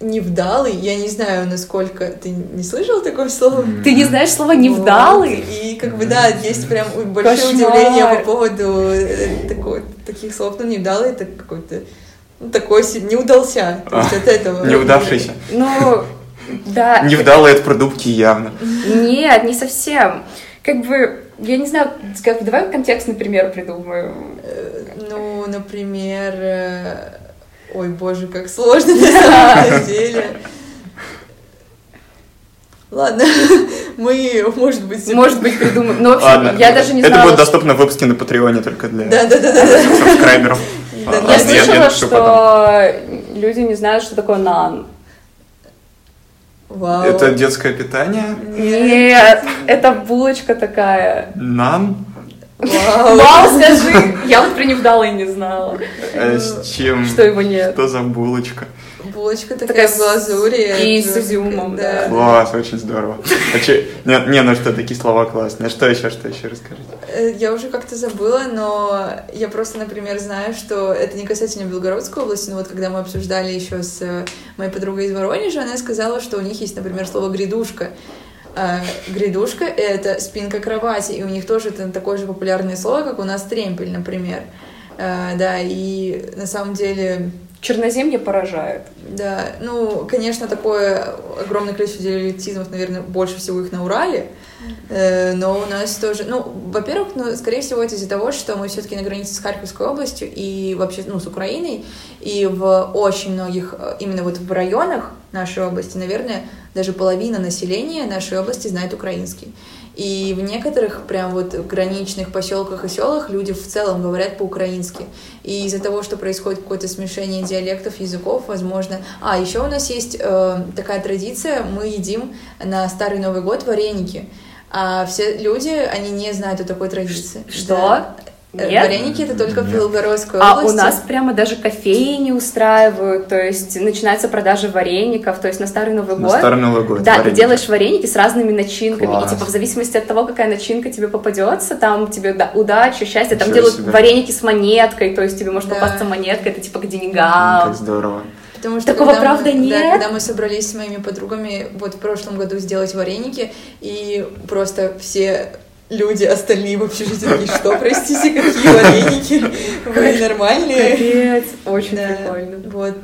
невдалый, я не знаю, насколько ты не слышал такое слово. Ты не знаешь слово невдалый? Вот. И как бы да, есть прям большое Кошмар. удивление по поводу э, такой, таких слов. Ну, невдалый это какой-то ну, такой не удался. То есть от этого. Неудавшийся. Ну, да. Невдалый от продукции явно. Нет, не совсем. Как бы, я не знаю, как, давай контекстный пример придумаем. Э, ну, например, э, Ой, боже, как сложно на самом [laughs] деле. Ладно, [laughs] Мы, может быть... Может быть, придумаем. Ну, в общем, Ладно, я даже не это знала... будет доступно в выпуске на Патреоне только для. Да, А, я слышала, что люди не знают, что такое нан. Вау. Это детское питание? Нет, это булочка такая. Нан? Вау. Вау, скажи! [laughs] Я вот про невдала и не знала, Э, С чем? что его нет. Что за булочка? Булочка такая, Такая в глазури. и с изюмом, да. Класс, очень здорово. А че- Не, не, ну что, такие слова классные. Что еще, что еще расскажите? Э, Я уже как-то забыла, но я просто, например, знаю, что это не касательно Белгородской области, но вот когда мы обсуждали еще с э, моей подругой из Воронежа, она сказала, что у них есть, например, слово «грядушка». А, Грядушка — это спинка кровати, и у них тоже это такое же популярное слово, как у нас тремпель, например. А, Да, и на самом деле Черноземье поражает. Да, ну, конечно, такое огромное количество диалектизмов, наверное, больше всего их на Урале, Э, но у нас тоже, ну, во-первых, ну, скорее всего, это из-за того, что мы все-таки на границе с Харьковской областью и вообще, ну, с Украиной, и в очень многих, э, именно вот в районах нашей области, наверное, даже половина населения нашей области знает украинский. И в некоторых прям вот граничных поселках и селах люди в целом говорят по-украински. И из-за того, что происходит какое-то смешение диалектов, языков, возможно... А, еще у нас есть э, такая традиция, мы едим на Старый Новый год вареники. А все люди, они не знают о такой традиции. Что? Да. Э, Нет? Вареники это только в Нет. Белгородской А области. у нас прямо даже кофейни устраивают, то есть начинается продажа вареников, то есть на Старый Новый На год. Старый Новый год. Да, ты вареники. делаешь вареники с разными начинками. Класс. И типа в зависимости от того, какая начинка тебе попадется, там тебе да, удача, счастье, там Ничего делают себе. вареники с монеткой, то есть тебе может Да. попасться монетка, это типа к деньгам. Как здорово. Потому что Такого, когда мы- правда, да, нет? когда мы собрались с моими подругами вот в прошлом году сделать вареники, и просто все люди остальные в общежитии такие, что, простите, какие вареники? Вы нормальные? Капец, очень Да, прикольно. Вот,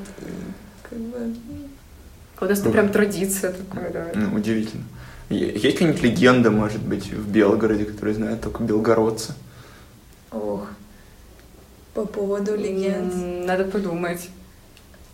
как бы... У нас это прям традиция такая, да. Ну, удивительно. Есть какая-нибудь легенда, может быть, в Белгороде, которую знают только белгородцы? Ох, по поводу легенд. Надо подумать.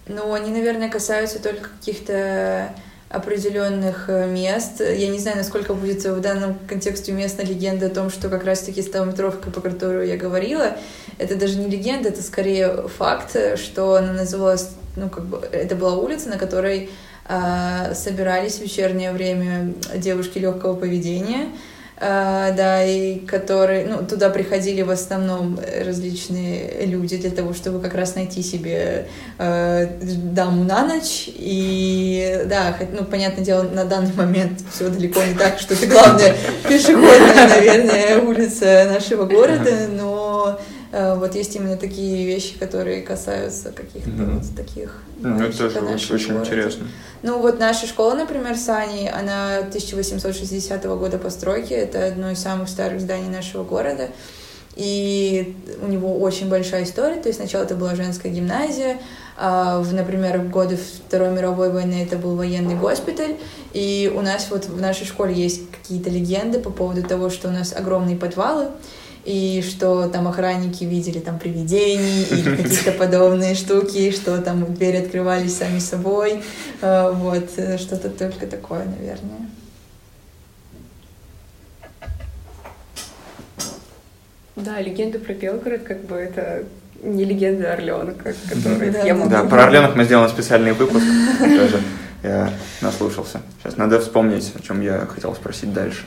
Ну, они, наверное, касаются только каких-то определенных э, мест. Я не знаю, насколько будет в данном контексте уместна легенда о том, что как раз-таки столометровка, по которой я говорила, это даже не легенда, это скорее факт, что она называлась, ну, как бы, это была улица, на которой а, собирались в вечернее время девушки легкого поведения, да, и которые, ну, туда приходили в основном различные люди для того, чтобы как раз найти себе э, даму на ночь. И да, ну, понятное дело, на данный момент все далеко не так, что это главная пешеходная, наверное, улица нашего города, но э, вот есть именно такие вещи, которые касаются каких-то Мгм. вот таких. Ну, это тоже очень, очень городе. интересно. Ну вот наша школа, например, с Аней, она 1860 года постройки, это одно из самых старых зданий нашего города. И у него очень большая история, то есть сначала это была женская гимназия, а в, например, в годы Второй мировой войны это был военный госпиталь, и у нас вот в нашей школе есть какие-то легенды по поводу того, что у нас огромные подвалы, и что там охранники видели там привидений или какие-то подобные штуки, что там двери открывались сами собой, Э, вот, э, что-то только такое, наверное. Да, легенда про Белгород, как бы это не легенда Орленка, которую Да, я да, могу... Да, про Орленок мы сделаем специальный выпуск. Тоже я наслушался. Сейчас надо вспомнить, о чем я хотел спросить дальше.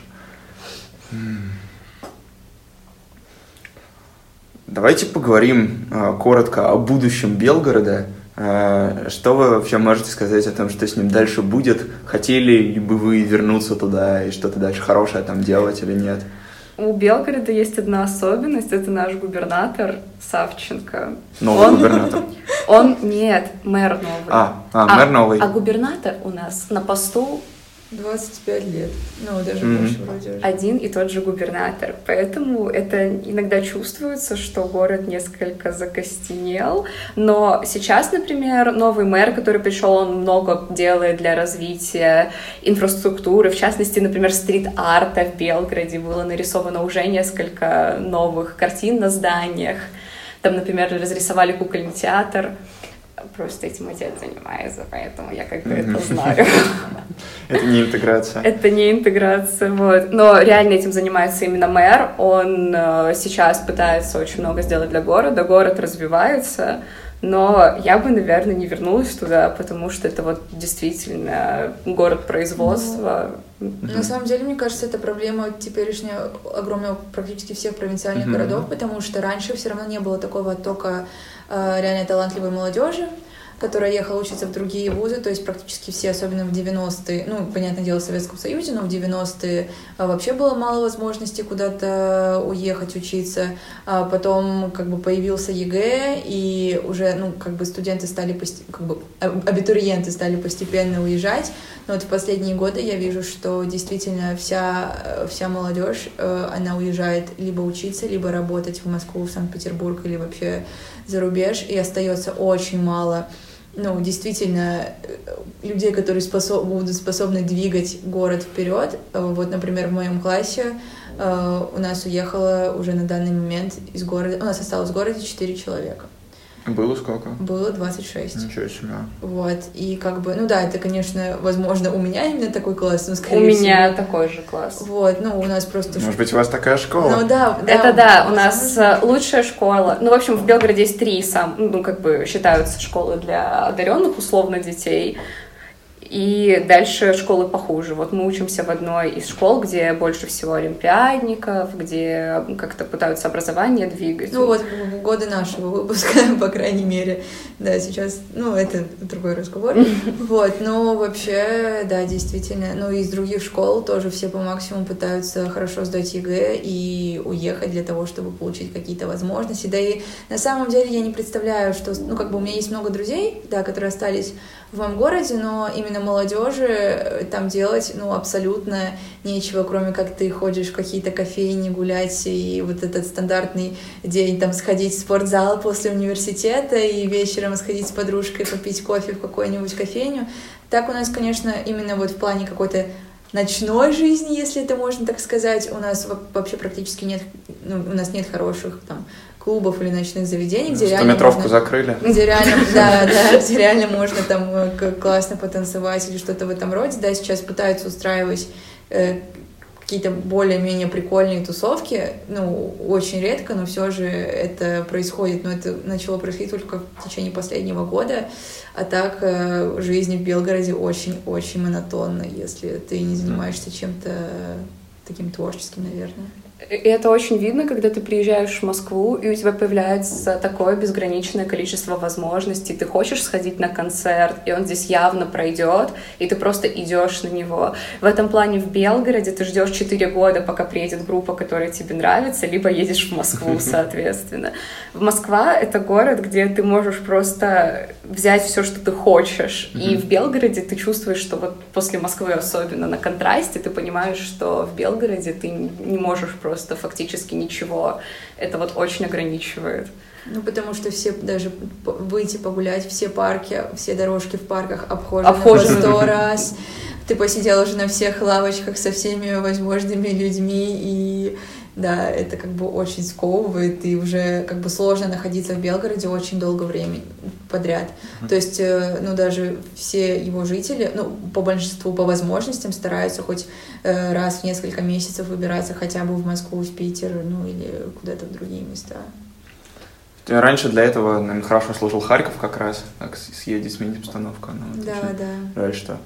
Давайте поговорим э, коротко о будущем Белгорода. Э, Что вы вообще можете сказать о том, что с ним дальше будет? Хотели ли бы вы вернуться туда и что-то дальше хорошее там делать или нет? У Белгорода есть одна особенность, это наш губернатор Савченко. Новый Он- губернатор. [laughs] Он, нет, мэр новый. А, а, мэр новый. А губернатор у нас на посту 25 лет, ну, даже Мгм. больше уже. один и тот же губернатор. Поэтому это иногда чувствуется, что город несколько закостенел. Но сейчас, например, новый мэр, который пришел, он много делает для развития инфраструктуры. В частности, например, стрит-арта в Белграде было нарисовано уже несколько новых картин на зданиях. Там, например, разрисовали кукольный театр. Просто этим отец занимается, поэтому я как бы это знаю. [laughs] Это не интеграция. Это не интеграция, вот. Но реально этим занимается именно мэр. Он э, сейчас пытается очень много сделать для города. Город развивается, но я бы, наверное, не вернулась туда, потому что это вот действительно город производства. Ну, на самом деле, мне кажется, это проблема теперешняя огромного практически всех провинциальных mm-hmm. городов, потому что раньше все равно не было такого оттока э, реально талантливой молодежи которая ехала учиться в другие вузы, то есть практически все, особенно в 90-е, ну, понятное дело, в Советском Союзе, но в 90-е а, вообще было мало возможностей куда-то уехать учиться. А потом как бы появился ЕГЭ, и уже, ну, как бы студенты стали, как бы абитуриенты стали постепенно уезжать. Но вот в последние годы я вижу, что действительно вся, вся молодежь, э, она уезжает либо учиться, либо работать в Москву, в Санкт-Петербург или вообще за рубеж, и остается очень мало ну, действительно, э, людей, которые способ, будут способны двигать город вперед. Вот, например, в моем классе э, у нас уехало уже на данный момент из города, у нас осталось в городе 4 человека. Было сколько? Было 26. Ничего себе. Вот, и как бы, ну да, это, конечно, возможно, у меня именно такой класс, но скорее У всего... меня такой же класс. Вот, ну, у нас просто... Может быть, у вас такая школа? Ну да, да. Это да, у нас лучшая школа. Ну, в общем, в Белгороде есть три сам, ну, как бы считаются школы для одаренных, условно, детей. И дальше школы похуже. Вот мы учимся в одной из школ, где больше всего олимпиадников, где как-то пытаются образование двигать. Ну вот годы нашего выпуска, [laughs] по крайней мере. Да, сейчас, ну это другой разговор. Вот, но вообще, да, действительно. Ну из других школ тоже все по максимуму пытаются хорошо сдать ЕГЭ и уехать для того, чтобы получить какие-то возможности. Да и на самом деле я не представляю, что, ну как бы у меня есть много друзей, да, которые остались в моем городе, но именно молодежи э, там делать, ну, абсолютно нечего, кроме как ты ходишь в какие-то кофейни гулять, и вот этот стандартный день, там, сходить в спортзал после университета и вечером сходить с подружкой попить кофе в какую-нибудь кофейню. Так у нас, конечно, именно вот в плане какой-то ночной жизни, если это можно так сказать, у нас вообще практически нет, ну, у нас нет хороших там клубов или ночных заведений, где реально метровку можно, закрыли. [laughs] Где реально, да, да, где реально можно там э, классно потанцевать или что-то в этом роде. Да, сейчас пытаются устраивать э, какие-то более-менее прикольные тусовки, ну, очень редко, но все же это происходит, но это начало происходить только в течение последнего года, а так э, жизнь в Белгороде очень-очень монотонна, если ты не занимаешься чем-то таким творческим, наверное. И это очень видно, когда ты приезжаешь в Москву, и у тебя появляется такое безграничное количество возможностей. Ты хочешь сходить на концерт, и он здесь явно пройдет, и ты просто идешь на него. В этом плане в Белгороде ты ждешь 4 года, пока приедет группа, которая тебе нравится, либо едешь в Москву, [laughs] соответственно. В Москва — это город, где ты можешь просто взять все, что ты хочешь. И в Белгороде ты чувствуешь, что вот после Москвы особенно на контрасте ты понимаешь, что в Белгороде ты не можешь просто просто фактически ничего. Это вот очень ограничивает. Ну, потому что все даже выйти погулять, все парки, все дорожки в парках обхожены, обхожены. по сто раз. Ты посидел уже на всех лавочках со всеми возможными людьми, и да, это как бы очень сковывает, и уже как бы сложно находиться в Белгороде очень долго времени подряд. Mm-hmm. То есть, э, ну, даже все его жители, ну, по большинству, по возможностям стараются хоть э, раз в несколько месяцев выбираться хотя бы в Москву, в Питер, ну, или куда-то в другие места. Раньше для этого, наверное, хорошо служил Харьков как раз, так съездить, сменить обстановку. Ну, да, да. Жаль, что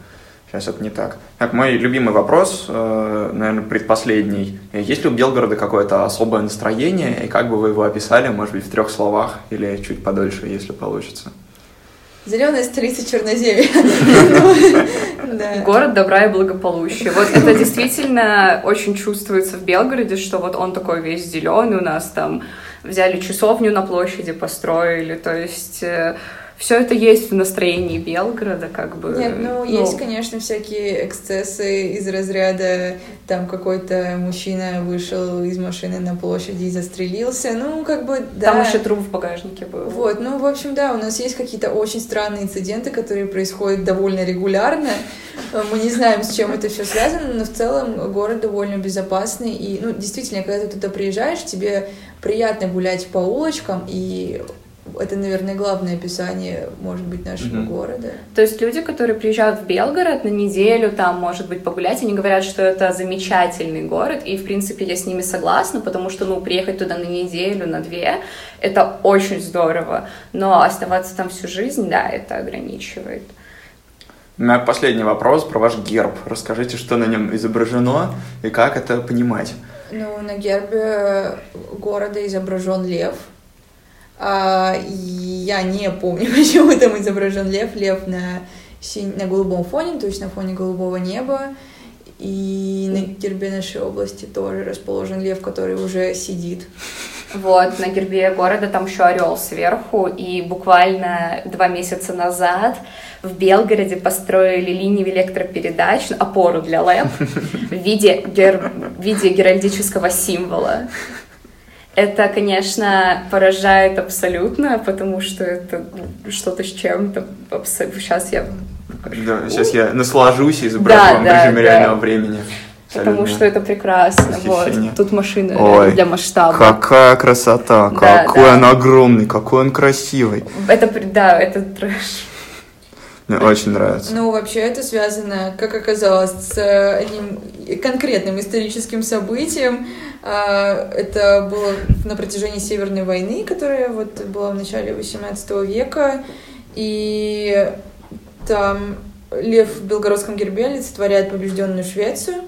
Сейчас это не так. Так, мой любимый вопрос, э, наверное, предпоследний. Есть ли у Белгорода какое-то особое настроение, и как бы вы его описали, может быть, в трех словах или чуть подольше, если получится? Зеленая столица Черноземья. [laughs] Город добра и благополучия. Вот это действительно очень чувствуется в Белгороде, что вот он такой весь зеленый, у нас там взяли часовню на площади, построили, то есть э, все это есть в настроении Белгорода, как бы. Нет, ну, ну есть, конечно, всякие эксцессы из разряда там какой-то мужчина вышел из машины на площади и застрелился. Ну, как бы, да. Там еще труп в багажнике был. Вот, ну, в общем, да, у нас есть какие-то очень странные инциденты, которые происходят довольно регулярно. Мы не знаем, с чем это все связано, но в целом город довольно безопасный. И, ну, действительно, когда ты туда приезжаешь, тебе приятно гулять по улочкам, и это, наверное, главное описание, может быть, нашего Мгм. города. То есть люди, которые приезжают в Белгород на неделю, там, может быть, погулять, они говорят, что это замечательный город, и, в принципе, я с ними согласна, потому что, ну, приехать туда на неделю, на две, это очень здорово, но оставаться там всю жизнь, да, это ограничивает. У меня последний вопрос про ваш герб. Расскажите, что на нем изображено и как это понимать. Ну, на гербе города изображен лев. А, я не помню, [laughs] почему там изображен лев. Лев на, синь- на голубом фоне, то есть на фоне голубого неба. И на гербе нашей области тоже расположен лев, который уже сидит. Вот, на гербе города там еще орел сверху, и буквально два месяца назад в Белгороде построили линию электропередач, опору для ЛЭП в виде, гер- в виде геральдического символа. Это, конечно, поражает абсолютно, потому что это ну, что-то с чем-то. Сейчас я... Да, сейчас я наслажусь и изображу Да, вам в да, режиме да. реального времени. Потому Абсолютно. что это прекрасно. Вот. Тут машина Ой, для масштаба. Какая красота, Да, какой да. он огромный, какой он красивый. Это, да, это трэш. Мне очень нравится. Ну, вообще это связано, как оказалось, с э, одним конкретным историческим событием. А, Это было на протяжении Северной войны, которая вот была в начале XVIII века. И там лев в белгородском гербе олицетворяет побежденную Швецию.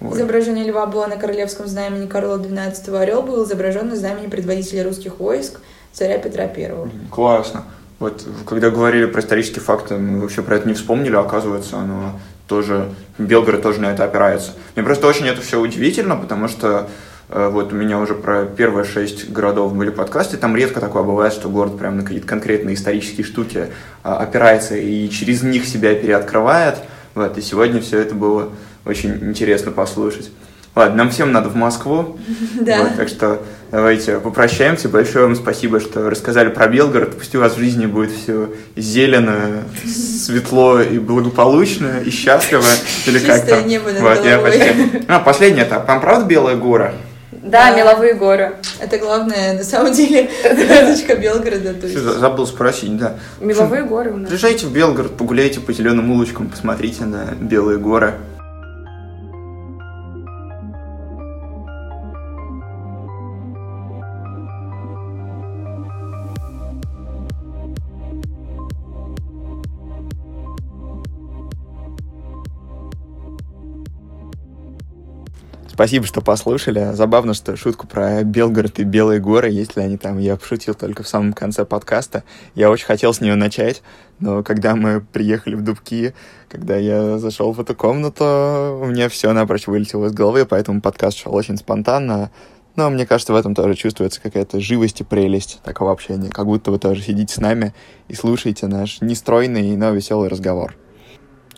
Ой. Изображение льва было на королевском знамени Карла XII. Орел был изображен на знамени предводителя русских войск царя Петра I. Классно. Вот когда говорили про исторические факты, мы вообще про это не вспомнили, а оказывается, оно тоже, Белгород тоже на это опирается. Мне просто очень это все удивительно, потому что э, вот у меня уже про первые шесть городов были подкасты, там редко такое бывает, что город прям на какие-то конкретные исторические штуки а, опирается и через них себя переоткрывает. Вот, и сегодня все это было очень интересно послушать. Ладно, нам всем надо в Москву. [laughs] Да. Вот, так что давайте попрощаемся. Большое вам спасибо, что рассказали про Белгород. Пусть у вас в жизни будет все зелено, [laughs] светло и благополучно, и счастливо. Или как Чистое там. небо над Вот, я почти... А, последний этап. Там правда белые горы? Да, Да. меловые горы. Это главное, на самом деле, [laughs] звездочка Белгорода. То есть. Забыл спросить, да. Меловые горы у нас. Приезжайте в Белгород, погуляйте по зеленым улочкам, посмотрите на белые горы. Спасибо, что послушали. Забавно, что шутку про Белгород и Белые горы, есть ли они там, я пошутил только в самом конце подкаста. Я очень хотел с нее начать, но когда мы приехали в Дубки, когда я зашел в эту комнату, у меня все напрочь вылетело из головы, поэтому подкаст шел очень спонтанно. Но мне кажется, в этом тоже чувствуется какая-то живость и прелесть такого общения. Как будто вы тоже сидите с нами и слушаете наш нестройный, но веселый разговор.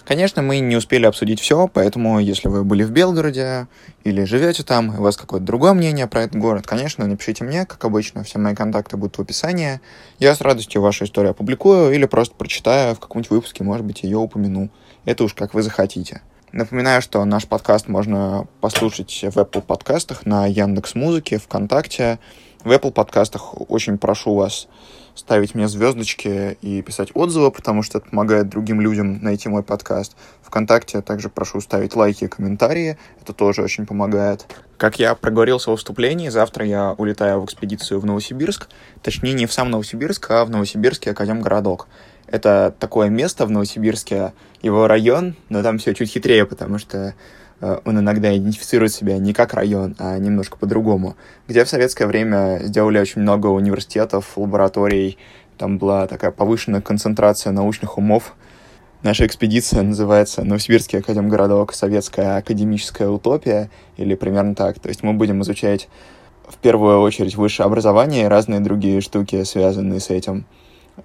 Конечно, мы не успели обсудить все, поэтому если вы были в Белгороде или живете там, и у вас какое-то другое мнение про этот город, конечно, напишите мне, как обычно, все мои контакты будут в описании. Я с радостью вашу историю опубликую или просто прочитаю в каком-нибудь выпуске, может быть, ее упомяну. Это уж как вы захотите. Напоминаю, что наш подкаст можно послушать в Apple подкастах, на Яндекс Музыке, ВКонтакте. В Apple подкастах очень прошу вас ставить мне звездочки и писать отзывы, потому что это помогает другим людям найти мой подкаст. Вконтакте я также прошу ставить лайки и комментарии, это тоже очень помогает. Как я проговорился во вступлении, завтра я улетаю в экспедицию в Новосибирск, точнее не в сам Новосибирск, а в Новосибирский Академгородок. Это такое место в Новосибирске, его район, но там все чуть хитрее, потому что он иногда идентифицирует себя не как район, а немножко по-другому. Где в советское время сделали очень много университетов, лабораторий, там была такая повышенная концентрация научных умов. Наша экспедиция называется «Новосибирский академгородок. Советская академическая утопия» или примерно так. То есть мы будем изучать в первую очередь высшее образование и разные другие штуки, связанные с этим.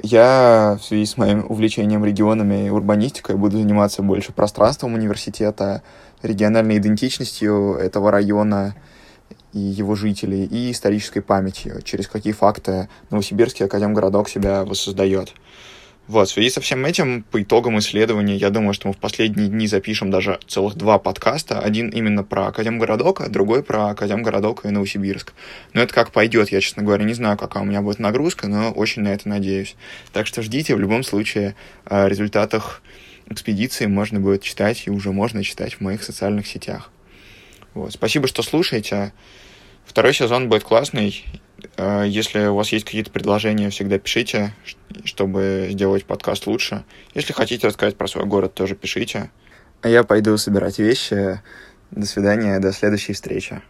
Я в связи с моим увлечением регионами и урбанистикой буду заниматься больше пространством университета, региональной идентичностью этого района и его жителей, и исторической памятью, через какие факты Новосибирский академгородок себя воссоздает. Вот, в связи со всем этим, по итогам исследования, я думаю, что мы в последние дни запишем даже целых два подкаста. Один именно про Академгородок, а другой про Академгородок и Новосибирск. Но это как пойдет, я, честно говоря, не знаю, какая у меня будет нагрузка, но очень на это надеюсь. Так что ждите, в любом случае, о результатах экспедиции можно будет читать, и уже можно читать в моих социальных сетях. Вот. Спасибо, что слушаете. Второй сезон будет классный. Э, если у вас есть какие-то предложения, всегда пишите, чтобы сделать подкаст лучше. Если хотите рассказать про свой город, тоже пишите. А я пойду собирать вещи. До свидания, до следующей встречи.